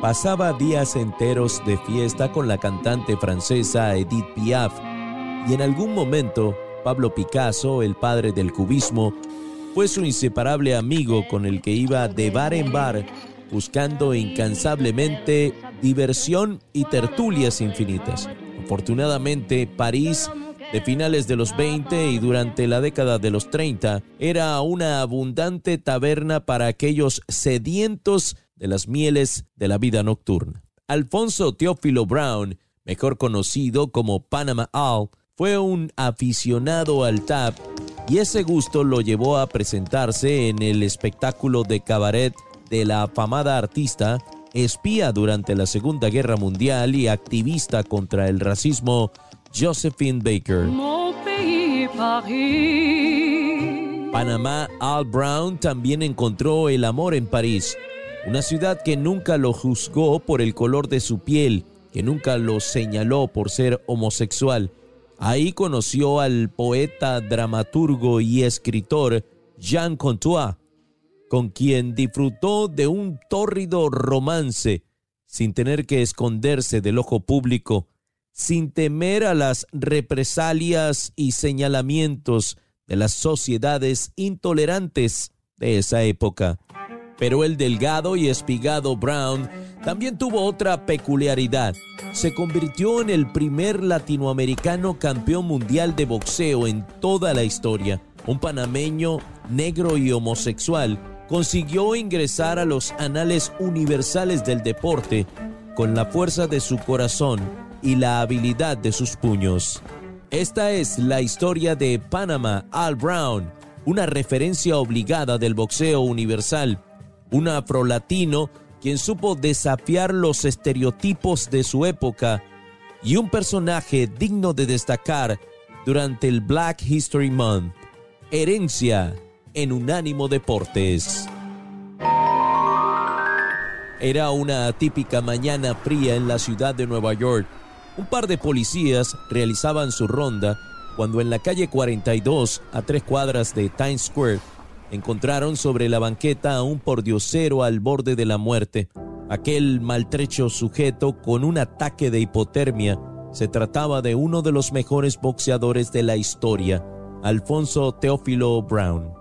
pasaba días enteros de fiesta con la cantante francesa Edith Piaf y en algún momento Pablo Picasso, el padre del cubismo, fue su inseparable amigo con el que iba de bar en bar buscando incansablemente diversión y tertulias infinitas. Afortunadamente, París de finales de los 20 y durante la década de los 30 era una abundante taberna para aquellos sedientos de las mieles de la vida nocturna. Alfonso Teófilo Brown, mejor conocido como Panama Al, fue un aficionado al tap y ese gusto lo llevó a presentarse en el espectáculo de cabaret de la afamada artista, espía durante la Segunda Guerra Mundial y activista contra el racismo, Josephine Baker. Panamá Al Brown también encontró el amor en París, una ciudad que nunca lo juzgó por el color de su piel, que nunca lo señaló por ser homosexual. Ahí conoció al poeta, dramaturgo y escritor Jean Contois, con quien disfrutó de un tórrido romance sin tener que esconderse del ojo público, sin temer a las represalias y señalamientos de las sociedades intolerantes de esa época. Pero el delgado y espigado Brown también tuvo otra peculiaridad. Se convirtió en el primer latinoamericano campeón mundial de boxeo en toda la historia. Un panameño negro y homosexual consiguió ingresar a los anales universales del deporte con la fuerza de su corazón y la habilidad de sus puños. Esta es la historia de Panama Al Brown, una referencia obligada del boxeo universal, un afrolatino quien supo desafiar los estereotipos de su época y un personaje digno de destacar durante el Black History Month. Herencia en Unánimo Deportes. Era una típica mañana fría en la ciudad de Nueva York. Un par de policías realizaban su ronda cuando en la calle 42, a tres cuadras de Times Square, encontraron sobre la banqueta a un pordiosero al borde de la muerte. Aquel maltrecho sujeto con un ataque de hipotermia se trataba de uno de los mejores boxeadores de la historia, Alfonso Teófilo Brown.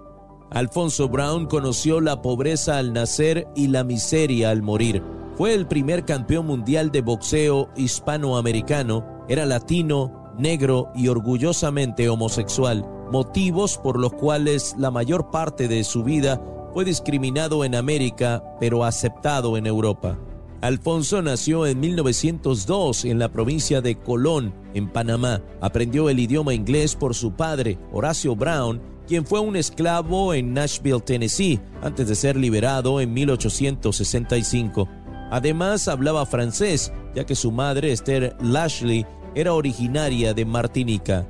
Alfonso Brown conoció la pobreza al nacer y la miseria al morir. Fue el primer campeón mundial de boxeo hispanoamericano, era latino, negro y orgullosamente homosexual, motivos por los cuales la mayor parte de su vida fue discriminado en América, pero aceptado en Europa. Alfonso nació en 1902 en la provincia de Colón, en Panamá. Aprendió el idioma inglés por su padre, Horacio Brown, quien fue un esclavo en Nashville, Tennessee, antes de ser liberado en 1865. Además, hablaba francés, ya que su madre, Esther Lashley, era originaria de Martinica.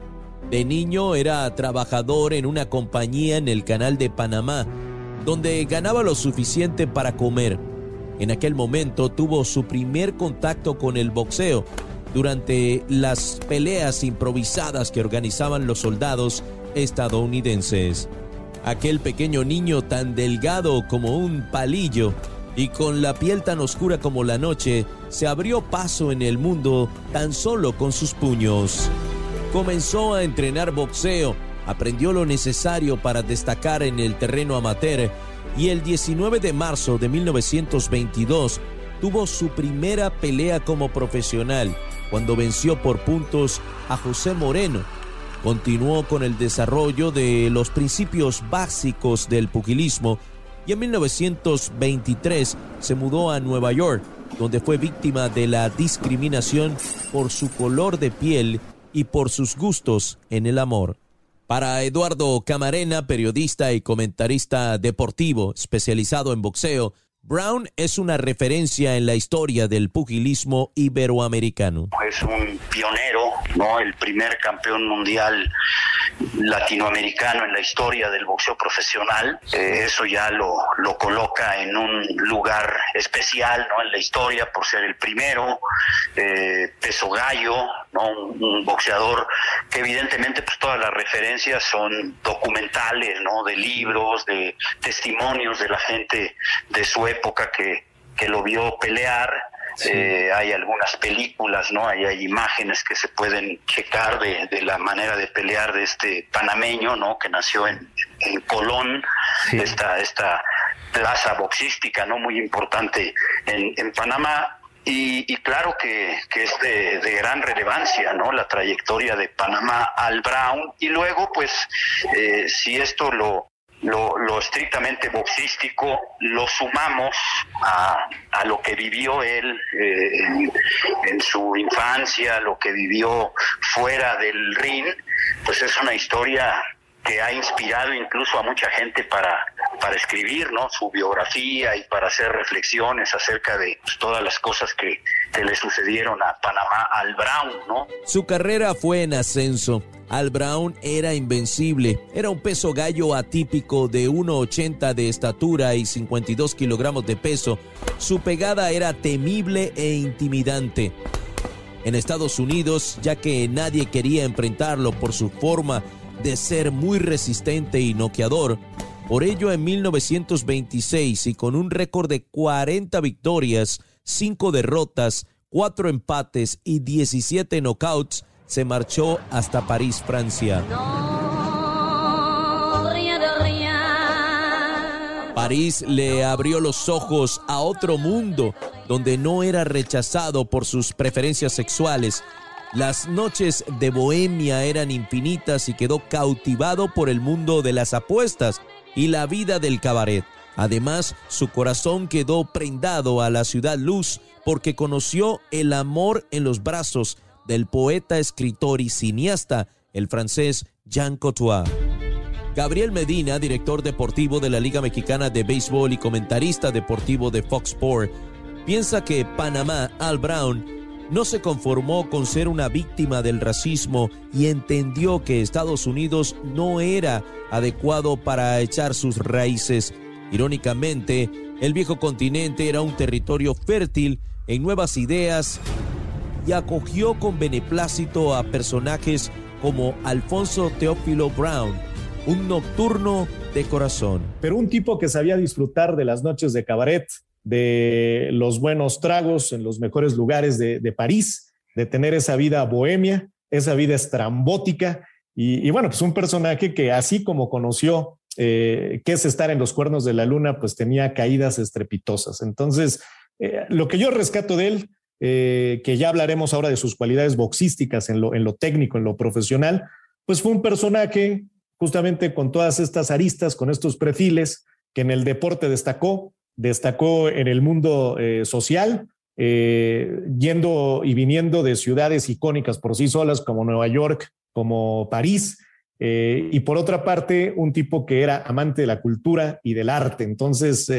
De niño era trabajador en una compañía en el canal de Panamá, donde ganaba lo suficiente para comer. En aquel momento tuvo su primer contacto con el boxeo durante las peleas improvisadas que organizaban los soldados estadounidenses. Aquel pequeño niño tan delgado como un palillo y con la piel tan oscura como la noche, se abrió paso en el mundo tan solo con sus puños. Comenzó a entrenar boxeo, aprendió lo necesario para destacar en el terreno amateur y el 19 de marzo de 1922 tuvo su primera pelea como profesional cuando venció por puntos a José Moreno, Continuó con el desarrollo de los principios básicos del pugilismo y en 1923 se mudó a Nueva York, donde fue víctima de la discriminación por su color de piel y por sus gustos en el amor. Para Eduardo Camarena, periodista y comentarista deportivo especializado en boxeo, Brown es una referencia en la historia del pugilismo iberoamericano. Es un pionero, ¿no? El primer campeón mundial latinoamericano en la historia del boxeo profesional. Eh, eso ya lo, lo coloca en un lugar especial, ¿no? En la historia por ser el primero, eh, peso gallo, ¿no? Un, boxeador que evidentemente pues todas las referencias son documentales, ¿no? De libros, de testimonios de la gente de su época que, que lo vio pelear. Eh, hay algunas películas, ¿no? Hay, hay imágenes que se pueden checar de, de, la manera de pelear de este panameño, ¿no? Que nació en, en Colón, esta, esta plaza boxística, ¿no? Muy importante en, en Panamá. Y, y, claro que, que es de, de, gran relevancia, ¿no? La trayectoria de Panamá al Brown. Y luego, pues, eh, si esto lo, lo, lo, estrictamente boxístico lo sumamos a, a lo que vivió él eh, en, en, su infancia, lo que vivió fuera del ring, pues es una historia que ha inspirado incluso a mucha gente para, para escribir ¿no? su biografía y para hacer reflexiones acerca de pues, todas las cosas que, le sucedieron a Panamá, al Brown. ¿no? Su carrera fue en ascenso. Al Brown era invencible, era un peso gallo atípico de 1,80 de estatura y 52 kilogramos de peso. Su pegada era temible e intimidante. En Estados Unidos, ya que nadie quería enfrentarlo por su forma de ser muy resistente y noqueador. Por ello, en 1926 y con un récord de 40 victorias, 5 derrotas, 4 empates y 17 knockouts, se marchó hasta París, Francia. París le abrió los ojos a otro mundo donde no era rechazado por sus preferencias sexuales, las noches de Bohemia eran infinitas y quedó cautivado por el mundo de las apuestas y la vida del cabaret. Además, su corazón quedó prendado a la ciudad luz porque conoció el amor en los brazos del poeta, escritor y cineasta, el francés Jean Cottois. Gabriel Medina, director deportivo de la Liga Mexicana de Béisbol y comentarista deportivo de Fox Sport, piensa que Panamá, Al Brown, no se conformó con ser una víctima del racismo y entendió que Estados Unidos no era adecuado para echar sus raíces. Irónicamente, el viejo continente era un territorio fértil en nuevas ideas y acogió con beneplácito a personajes como Alfonso Teófilo Brown, un nocturno de corazón. Pero un tipo que sabía disfrutar de las noches de cabaret, de los buenos tragos en los mejores lugares de, de París, de tener esa vida bohemia, esa vida estrambótica. Y, y, bueno, pues un personaje que así como conoció eh, qué es estar en los cuernos de la luna, pues tenía caídas estrepitosas. Entonces, eh, lo que yo rescato de él, eh, que ya hablaremos ahora de sus cualidades boxísticas en lo, en lo técnico, en lo profesional, pues fue un personaje justamente con todas estas aristas, con estos perfiles, que en el deporte destacó, destacó en el mundo eh, social, eh, yendo y viniendo de ciudades icónicas por sí solas como Nueva York, como París, eh, y por otra parte, un tipo que era amante de la cultura y del arte. Entonces,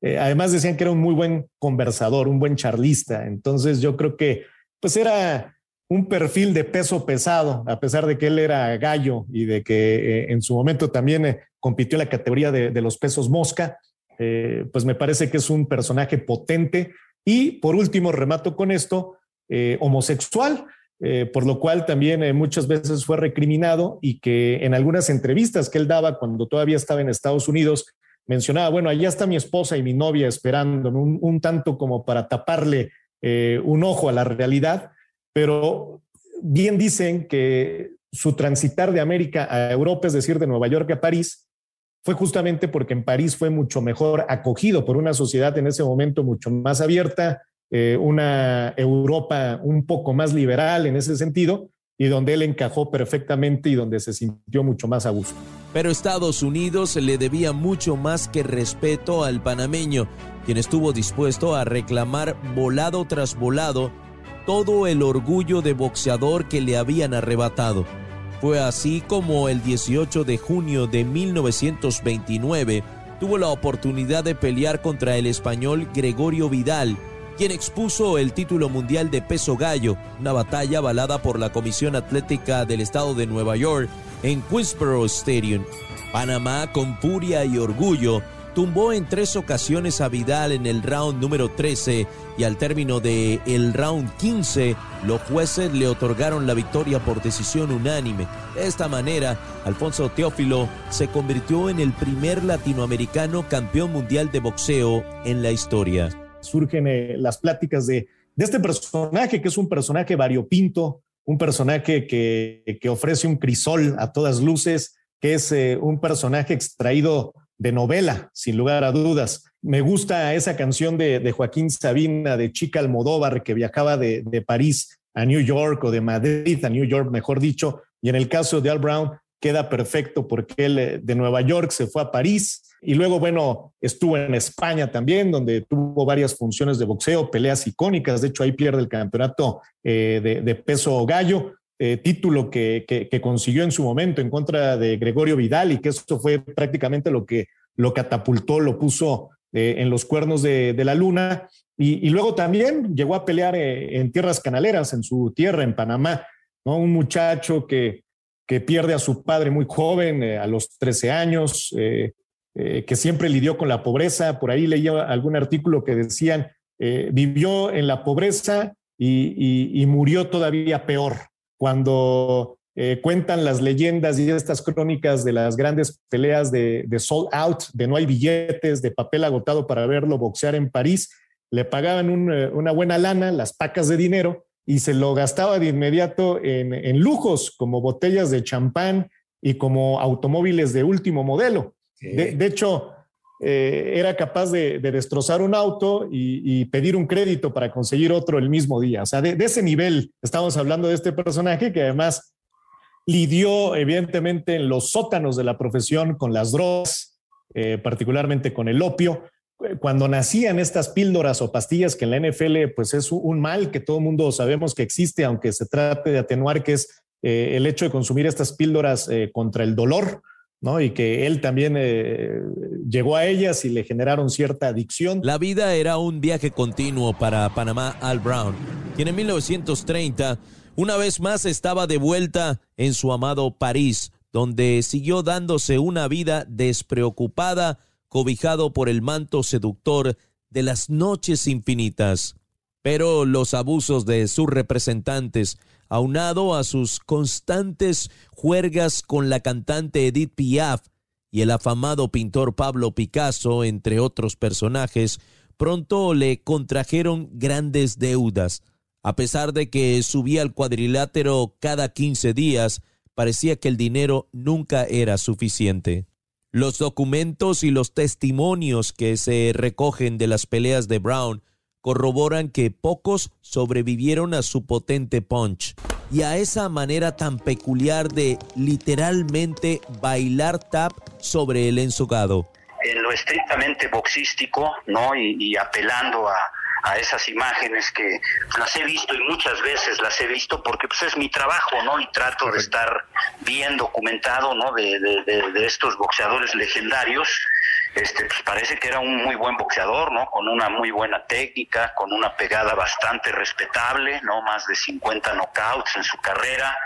además decían que era un muy buen conversador, un buen charlista. Entonces, yo creo que pues era un perfil de peso pesado, a pesar de que él era gallo y de que en su momento también compitió en la categoría de los pesos mosca eh, pues me parece que es un personaje potente. Y por último, remato con esto, eh, homosexual, eh, por lo cual también muchas veces fue recriminado y que en algunas entrevistas que él daba cuando todavía estaba en Estados Unidos, mencionaba, bueno, allá está mi esposa y mi novia esperando, un, un tanto como para taparle un ojo a la realidad, pero bien dicen que su transitar de América a Europa, es decir, de Nueva York a París, fue justamente porque en París fue mucho mejor acogido por una sociedad en ese momento mucho más abierta, eh, una Europa un poco más liberal en ese sentido, y donde él encajó perfectamente y donde se sintió mucho más a gusto. Pero Estados Unidos le debía mucho más que respeto al panameño, quien estuvo dispuesto a reclamar volado tras volado todo el orgullo de boxeador que le habían arrebatado. Fue así como el 18 de junio de 1929 tuvo la oportunidad de pelear contra el español Gregorio Vidal, quien expuso el título mundial de peso gallo, una batalla avalada por la Comisión Atlética del Estado de Nueva York en Queensboro Stadium. Panamá, con furia y orgullo, tumbó en tres ocasiones a Vidal en el round número 13 y al término de el round 15 los jueces le otorgaron la victoria por decisión unánime. De esta manera, Alfonso Teófilo se convirtió en el primer latinoamericano campeón mundial de boxeo en la historia. surgen eh, las pláticas de, de este personaje, que es un personaje variopinto, un personaje que, que ofrece un crisol a todas luces, que es eh, un personaje extraído de novela, sin lugar a dudas. Me gusta esa canción de, Joaquín Sabina, de Chica Almodóvar, que viajaba de, de, París a New York o de Madrid a New York, mejor dicho. Y en el caso de Al Brown, queda perfecto porque él eh, de Nueva York se fue a París y luego, bueno, estuvo en España también, donde tuvo varias funciones de boxeo, peleas icónicas. De hecho, ahí pierde el campeonato eh, de, de, peso gallo. Eh, título que, consiguió en su momento en contra de Gregorio Vidal y que eso fue prácticamente lo que lo catapultó, lo puso eh, en los cuernos de, la luna. Y, luego también llegó a pelear eh, en tierras canaleras, en su tierra, en Panamá. Un muchacho que, que pierde a su padre muy joven, a los 13 años, que siempre lidió con la pobreza. Por ahí leía algún artículo que decían, vivió en la pobreza y murió todavía peor, cuando eh, cuentan las leyendas y estas crónicas de las grandes peleas de, de, sold out, de no hay billetes, de papel agotado para verlo boxear en París. Le pagaban un, eh, una buena lana, las pacas de dinero, y se lo gastaba de inmediato en, en lujos, como botellas de champán y como automóviles de último modelo. De, de, hecho, eh, era capaz de, de, destrozar un auto y, pedir un crédito para conseguir otro el mismo día. O sea, de, ese nivel estamos hablando de este personaje que además lidió evidentemente en los sótanos de la profesión con las drogas, eh, particularmente con el opio. Cuando nacían estas píldoras o pastillas que en la NFL pues es un mal que todo el mundo sabemos que existe, aunque se trate de atenuar, que es eh, el hecho de consumir estas píldoras contra el dolor, ¿no? Y que él también eh, llegó a ellas y le generaron cierta adicción. La vida era un viaje continuo para Panamá Al Brown, quien en 1930 una vez más estaba de vuelta en su amado París, donde siguió dándose una vida despreocupada, cobijado por el manto seductor de las noches infinitas. Pero los abusos de sus representantes, aunado a sus constantes juergas con la cantante Edith Piaf y el afamado pintor Pablo Picasso, entre otros personajes, pronto le contrajeron grandes deudas. A pesar de que subía al cuadrilátero cada 15 días, parecía que el dinero nunca era suficiente. Los documentos y los testimonios que se recogen de las peleas de Brown corroboran que pocos sobrevivieron a su potente punch y a esa manera tan peculiar de literalmente bailar tap sobre el ensogado. En lo estrictamente boxístico, ¿no? Y, y apelando a, a esas imágenes que las he visto y muchas veces las he visto porque pues es mi trabajo, ¿no? Y trato de estar bien documentado, ¿no? De, de, de, de estos boxeadores legendarios. Este, pues parece que era un muy buen boxeador, ¿no? Con una muy buena técnica, con una pegada bastante respetable, ¿no? Más de 50 knockouts en su carrera.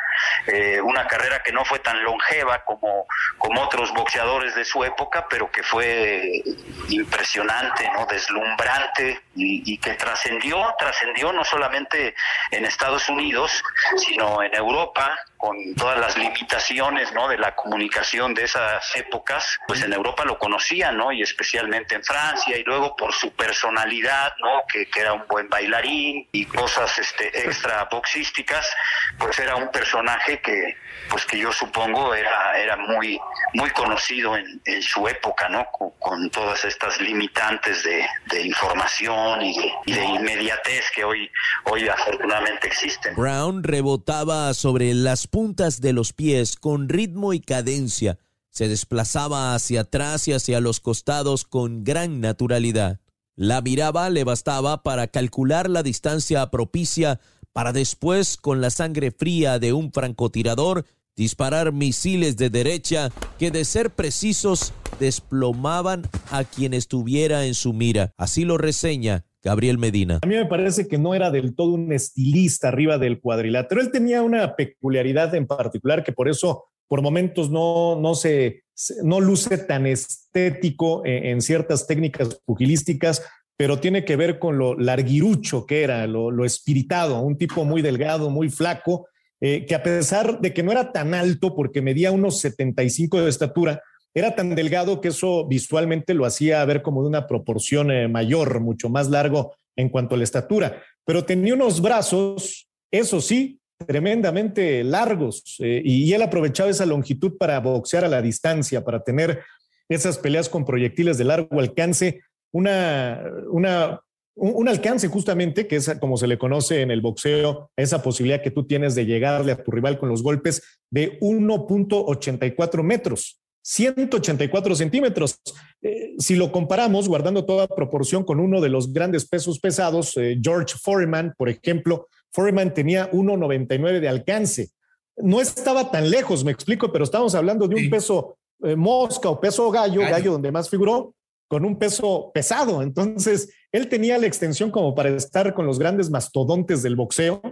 Eh, una carrera que no fue tan longeva como, como otros boxeadores de su época, pero que fue impresionante, ¿no? deslumbrante y, y que trascendió, trascendió no solamente en Estados Unidos, sino en Europa, con todas las limitaciones ¿no? de la comunicación de esas épocas, pues en Europa lo conocían, ¿no? Y especialmente en Francia, y luego por su personalidad, ¿no? Que, que era un buen bailarín y cosas este, extra boxísticas, pues era un personaje que, pues que yo supongo era, era muy, muy conocido en, en su época, ¿no? Con, con, todas estas limitantes de, de información y de, y de, inmediatez que hoy, hoy afortunadamente existen. Brown rebotaba sobre las puntas de los pies con ritmo y cadencia. Se desplazaba hacia atrás y hacia los costados con gran naturalidad. La miraba le bastaba para calcular la distancia propicia para después, con la sangre fría de un francotirador, disparar misiles de derecha que de ser precisos desplomaban a quien estuviera en su mira. Así lo reseña Gabriel Medina. A mí me parece que no era del todo un estilista arriba del cuadrilátero. Él tenía una peculiaridad en particular que por eso por momentos no, no se no luce tan estético en, en ciertas técnicas pugilísticas, pero tiene que ver con lo larguirucho que era, lo, lo espiritado, un tipo muy delgado, muy flaco, eh, que a pesar de que no era tan alto, porque medía unos 75 de estatura, era tan delgado que eso visualmente lo hacía ver como de una proporción eh, mayor, mucho más largo en cuanto a la estatura, pero tenía unos brazos, eso sí, tremendamente largos eh, y, él aprovechaba esa longitud para boxear a la distancia, para tener esas peleas con proyectiles de largo alcance, una, una, un, alcance justamente, que es como se le conoce en el boxeo, esa posibilidad que tú tienes de llegarle a tu rival con los golpes de 1.84 metros. 184 centímetros. Eh, si lo comparamos, guardando toda proporción con uno de los grandes pesos pesados, eh, George Foreman, por ejemplo, Foreman tenía 1,99 de alcance. No estaba tan lejos, me explico, pero estamos hablando de un peso eh, mosca o peso gallo, gallo, donde más figuró, con un peso pesado. Entonces, él tenía la extensión como para estar con los grandes mastodontes del boxeo,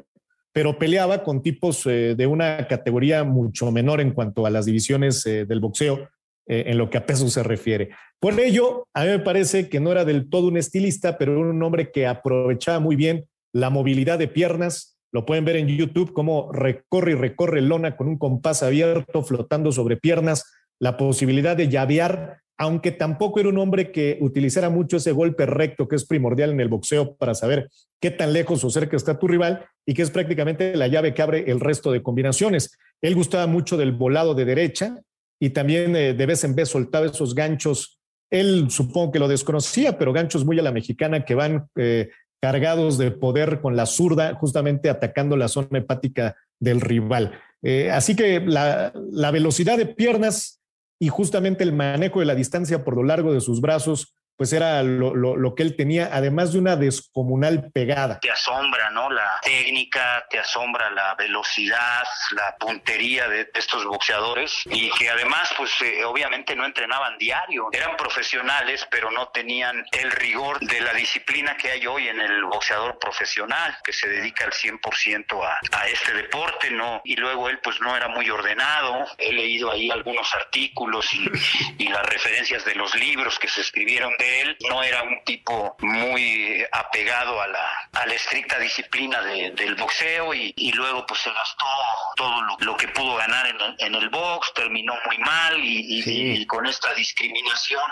pero peleaba con tipos eh, de una categoría mucho menor en cuanto a las divisiones eh, del boxeo, en lo que a peso se refiere. Por ello, a mí me parece que no era del todo un estilista, pero un hombre que aprovechaba muy bien la movilidad de piernas. Lo pueden ver en YouTube, cómo recorre y recorre lona con un compás abierto, flotando sobre piernas, la posibilidad de llavear, aunque tampoco era un hombre que utilizara mucho ese golpe recto que es primordial en el boxeo para saber qué tan lejos o cerca está tu rival y que es prácticamente la llave que abre el resto de combinaciones. Él gustaba mucho del volado de derecha y también eh, de vez en vez soltaba esos ganchos él supongo que lo desconocía, pero ganchos muy a la mexicana que van eh, cargados de poder con la zurda, justamente atacando la zona hepática del rival. Eh, así que la, la, velocidad de piernas y justamente el manejo de la distancia por lo largo de sus brazos pues era lo, lo, que él tenía, además de una descomunal pegada. Te asombra, ¿no? La técnica, te asombra la velocidad, la puntería de estos boxeadores y que además, pues eh, obviamente no entrenaban diario, eran profesionales, pero no tenían el rigor de la disciplina que hay hoy en el boxeador profesional, que se dedica al 100% a, a este deporte, ¿no? Y luego él, pues no era muy ordenado, he leído ahí algunos artículos y, y las referencias de los libros que se escribieron de él no era un tipo muy apegado a la, a la estricta disciplina del boxeo y, luego pues se gastó todo lo, que pudo ganar en, el box, terminó muy mal y, con esta discriminación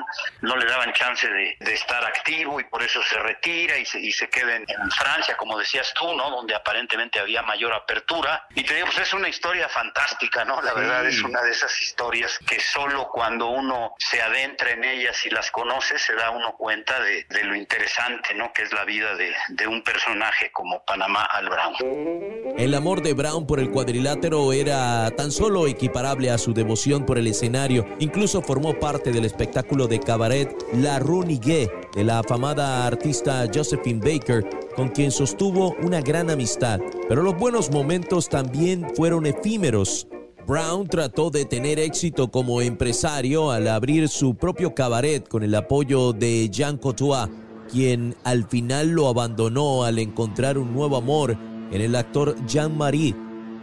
no le daban chance de, estar activo y por eso se retira y se, y se queda en, Francia, como decías tú, ¿no? Donde aparentemente había mayor apertura. Y te digo, pues es una historia fantástica, ¿no? La verdad es una de esas historias que solo cuando uno se adentra en ellas y las conoce se da uno cuenta de, lo interesante, ¿no? Que es la vida de, un personaje como Panamá al Brown. El amor de Brown por el cuadrilátero era tan solo equiparable a su devoción por el escenario. Incluso formó parte del espectáculo de cabaret La Runigue de la afamada artista Josephine Baker, con quien sostuvo una gran amistad. Pero los buenos momentos también fueron efímeros. Brown trató de tener éxito como empresario al abrir su propio cabaret con el apoyo de Jean Courtois, quien al final lo abandonó al encontrar un nuevo amor en el actor Jean-Marie.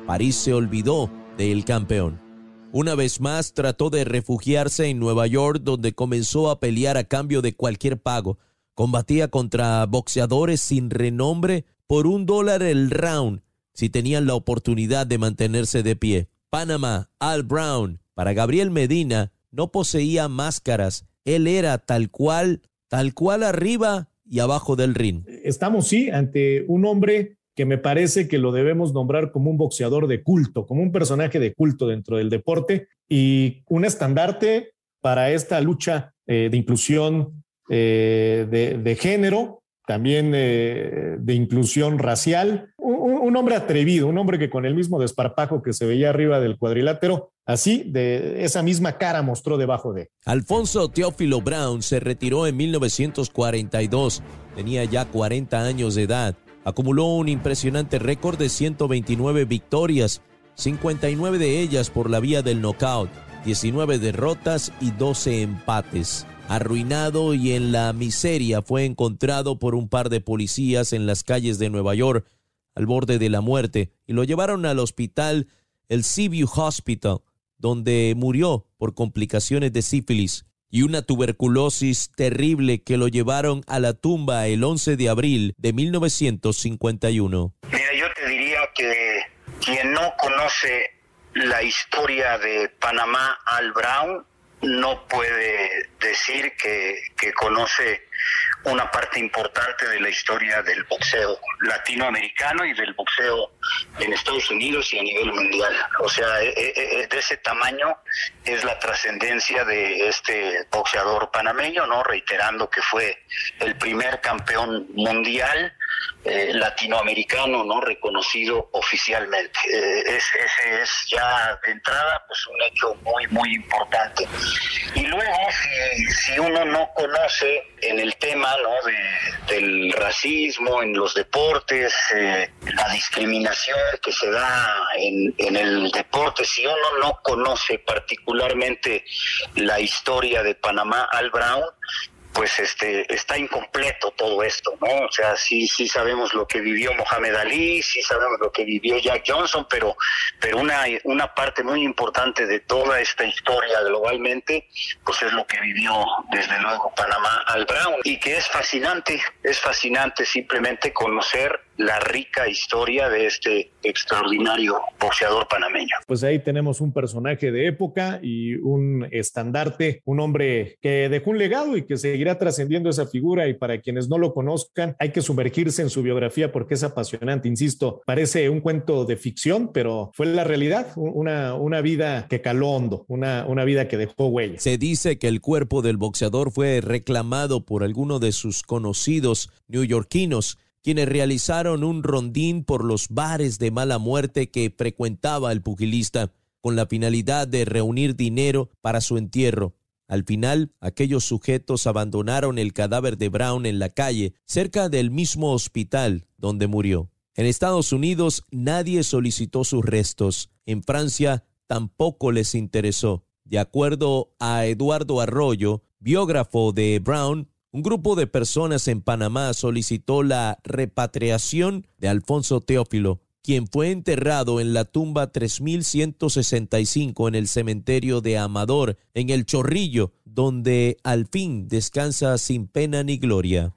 París se olvidó del campeón. Una vez más trató de refugiarse en Nueva York donde comenzó a pelear a cambio de cualquier pago. Combatía contra boxeadores sin renombre por un dólar el round si tenían la oportunidad de mantenerse de pie. Panamá, Al Brown, para Gabriel Medina, no poseía máscaras. Él era tal cual, tal cual arriba y abajo del ring. Estamos, sí, ante un hombre que me parece que lo debemos nombrar como un boxeador de culto, como un personaje de culto dentro del deporte y un estandarte para esta lucha eh, de inclusión eh, de, género también eh, de inclusión racial. Un, hombre atrevido, un hombre que con el mismo desparpajo que se veía arriba del cuadrilátero, así de esa misma cara mostró debajo de. Alfonso Teófilo Brown se retiró en 1942. Tenía ya 40 años de edad. Acumuló un impresionante récord de 129 victorias, 59 de ellas por la vía del knockout, 19 derrotas y 12 empates. Arruinado y en la miseria fue encontrado por un par de policías en las calles de Nueva York al borde de la muerte y lo llevaron al hospital, el Seaview Hospital, donde murió por complicaciones de sífilis y una tuberculosis terrible que lo llevaron a la tumba el 11 de abril de 1951. Mira, yo te diría que quien no conoce la historia de Panamá al Brown no puede decir que, que conoce una parte importante de la historia del boxeo latinoamericano y del boxeo en Estados Unidos y a nivel mundial. O sea, e, e, e, de ese tamaño es la trascendencia de este boxeador panameño, ¿no? Reiterando que fue el primer campeón mundial eh, latinoamericano, ¿no? Reconocido oficialmente. Eh, ese, es ya de entrada, pues un hecho muy, muy importante. Y luego, si, si uno no conoce en el tema del racismo en los deportes, eh, la discriminación que se da en, en el deporte. Si uno no conoce particularmente la historia de Panamá al Brown, pues este está incompleto todo esto, ¿no? O sea, sí sí sabemos lo que vivió Mohamed Ali, sí sabemos lo que vivió Jack Johnson, pero pero una una parte muy importante de toda esta historia globalmente, pues es lo que vivió desde luego Panamá al Brown y que es fascinante, es fascinante simplemente conocer la rica historia de este extraordinario boxeador panameño. Pues ahí tenemos un personaje de época y un estandarte, un hombre que dejó un legado y que seguirá trascendiendo esa figura y para quienes no lo conozcan hay que sumergirse en su biografía porque es apasionante, insisto, parece un cuento de ficción, pero fue la realidad, una, una vida que caló hondo, una, una vida que dejó huella. Se dice que el cuerpo del boxeador fue reclamado por alguno de sus conocidos neoyorquinos quienes realizaron un rondín por los bares de mala muerte que frecuentaba el pugilista, con la finalidad de reunir dinero para su entierro. Al final, aquellos sujetos abandonaron el cadáver de Brown en la calle, cerca del mismo hospital donde murió. En Estados Unidos nadie solicitó sus restos. En Francia tampoco les interesó. De acuerdo a Eduardo Arroyo, biógrafo de Brown, un grupo de personas en Panamá solicitó la repatriación de Alfonso Teófilo, quien fue enterrado en la tumba 3165 en el cementerio de Amador, en el Chorrillo, donde al fin descansa sin pena ni gloria.